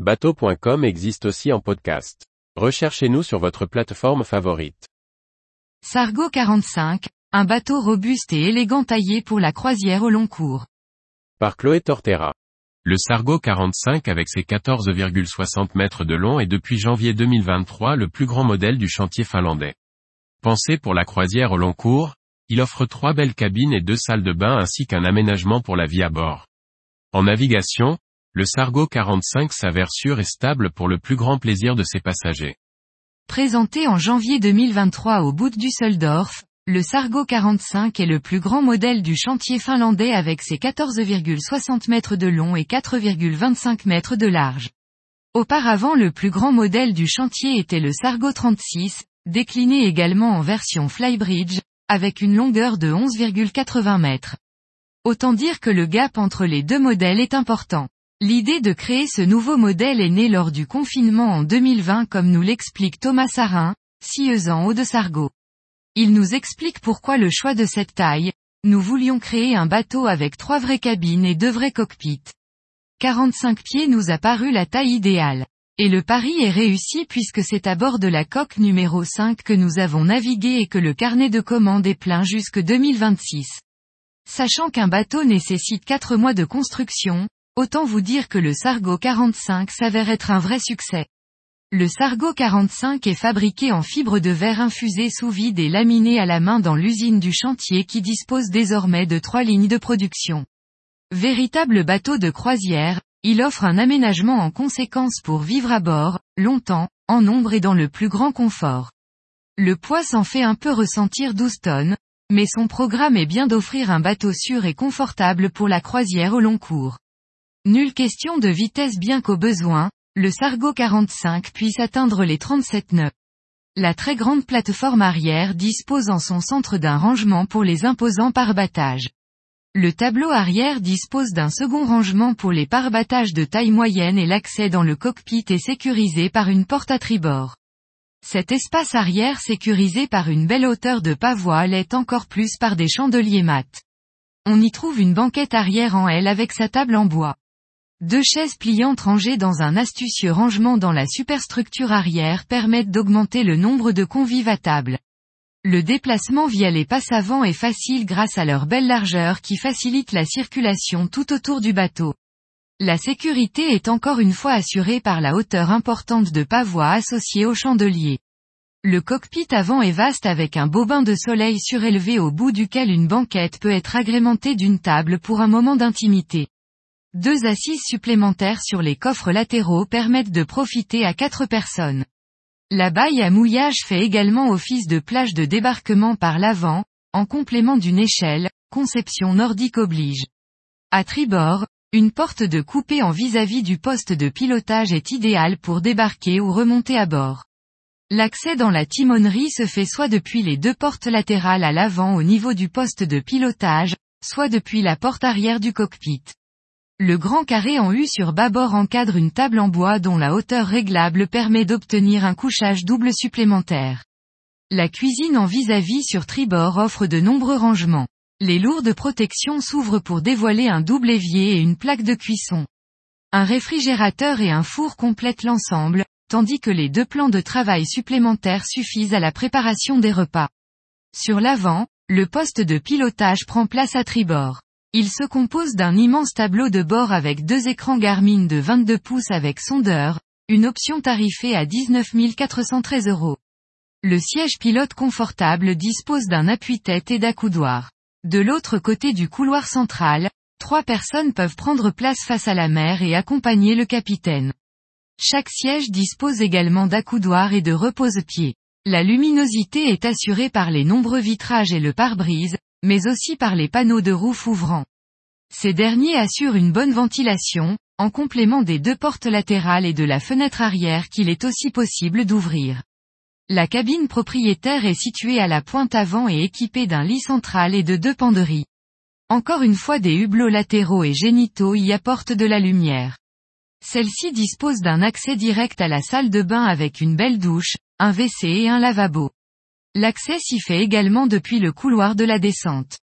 Bateau.com existe aussi en podcast. Recherchez-nous sur votre plateforme favorite. Sargo 45, un bateau robuste et élégant taillé pour la croisière au long cours. Par Chloé Tortera. Le Sargo 45 avec ses 14,60 mètres de long est depuis janvier 2023 le plus grand modèle du chantier finlandais. Pensé pour la croisière au long cours, il offre trois belles cabines et deux salles de bain ainsi qu'un aménagement pour la vie à bord. En navigation, le Sargo 45 s'avère sûr et stable pour le plus grand plaisir de ses passagers. Présenté en janvier 2023 au bout du le Sargo 45 est le plus grand modèle du chantier finlandais avec ses 14,60 mètres de long et 4,25 mètres de large. Auparavant le plus grand modèle du chantier était le Sargo 36, décliné également en version Flybridge, avec une longueur de 11,80 mètres. Autant dire que le gap entre les deux modèles est important. L'idée de créer ce nouveau modèle est née lors du confinement en 2020 comme nous l'explique Thomas Sarin, en haut de Sargo. Il nous explique pourquoi le choix de cette taille, nous voulions créer un bateau avec trois vraies cabines et deux vrais cockpits. 45 pieds nous a paru la taille idéale. Et le pari est réussi puisque c'est à bord de la coque numéro 5 que nous avons navigué et que le carnet de commande est plein jusque 2026. Sachant qu'un bateau nécessite 4 mois de construction, autant vous dire que le Sargo 45 s'avère être un vrai succès. Le Sargo 45 est fabriqué en fibre de verre infusée sous vide et laminé à la main dans l'usine du chantier qui dispose désormais de trois lignes de production. Véritable bateau de croisière, il offre un aménagement en conséquence pour vivre à bord, longtemps, en nombre et dans le plus grand confort. Le poids s'en fait un peu ressentir 12 tonnes, mais son programme est bien d'offrir un bateau sûr et confortable pour la croisière au long cours. Nulle question de vitesse bien qu'au besoin, le Sargo 45 puisse atteindre les 37 nœuds. La très grande plateforme arrière dispose en son centre d'un rangement pour les imposants pare-battages. Le tableau arrière dispose d'un second rangement pour les pare-battages de taille moyenne et l'accès dans le cockpit est sécurisé par une porte à tribord. Cet espace arrière sécurisé par une belle hauteur de pavois est encore plus par des chandeliers mat. On y trouve une banquette arrière en L avec sa table en bois. Deux chaises pliantes rangées dans un astucieux rangement dans la superstructure arrière permettent d'augmenter le nombre de convives à table. Le déplacement via les passes avant est facile grâce à leur belle largeur qui facilite la circulation tout autour du bateau. La sécurité est encore une fois assurée par la hauteur importante de pavois associée au chandelier. Le cockpit avant est vaste avec un bobin de soleil surélevé au bout duquel une banquette peut être agrémentée d'une table pour un moment d'intimité. Deux assises supplémentaires sur les coffres latéraux permettent de profiter à quatre personnes. La baille à mouillage fait également office de plage de débarquement par l'avant, en complément d'une échelle, conception nordique oblige. À tribord, une porte de coupé en vis-à-vis -vis du poste de pilotage est idéale pour débarquer ou remonter à bord. L'accès dans la timonerie se fait soit depuis les deux portes latérales à l'avant au niveau du poste de pilotage, soit depuis la porte arrière du cockpit. Le grand carré en U sur bâbord encadre une table en bois dont la hauteur réglable permet d'obtenir un couchage double supplémentaire. La cuisine en vis-à-vis -vis sur tribord offre de nombreux rangements. Les lourdes protections s'ouvrent pour dévoiler un double évier et une plaque de cuisson. Un réfrigérateur et un four complètent l'ensemble, tandis que les deux plans de travail supplémentaires suffisent à la préparation des repas. Sur l'avant, le poste de pilotage prend place à tribord. Il se compose d'un immense tableau de bord avec deux écrans Garmin de 22 pouces avec sondeur, une option tarifée à 19 413 euros. Le siège pilote confortable dispose d'un appui-tête et d'accoudoir. De l'autre côté du couloir central, trois personnes peuvent prendre place face à la mer et accompagner le capitaine. Chaque siège dispose également d'accoudoirs et de repose-pieds. La luminosité est assurée par les nombreux vitrages et le pare-brise, mais aussi par les panneaux de roof ouvrants. Ces derniers assurent une bonne ventilation, en complément des deux portes latérales et de la fenêtre arrière qu'il est aussi possible d'ouvrir. La cabine propriétaire est située à la pointe avant et équipée d'un lit central et de deux penderies. Encore une fois des hublots latéraux et génitaux y apportent de la lumière. Celle-ci dispose d'un accès direct à la salle de bain avec une belle douche, un WC et un lavabo. L'accès s'y fait également depuis le couloir de la descente.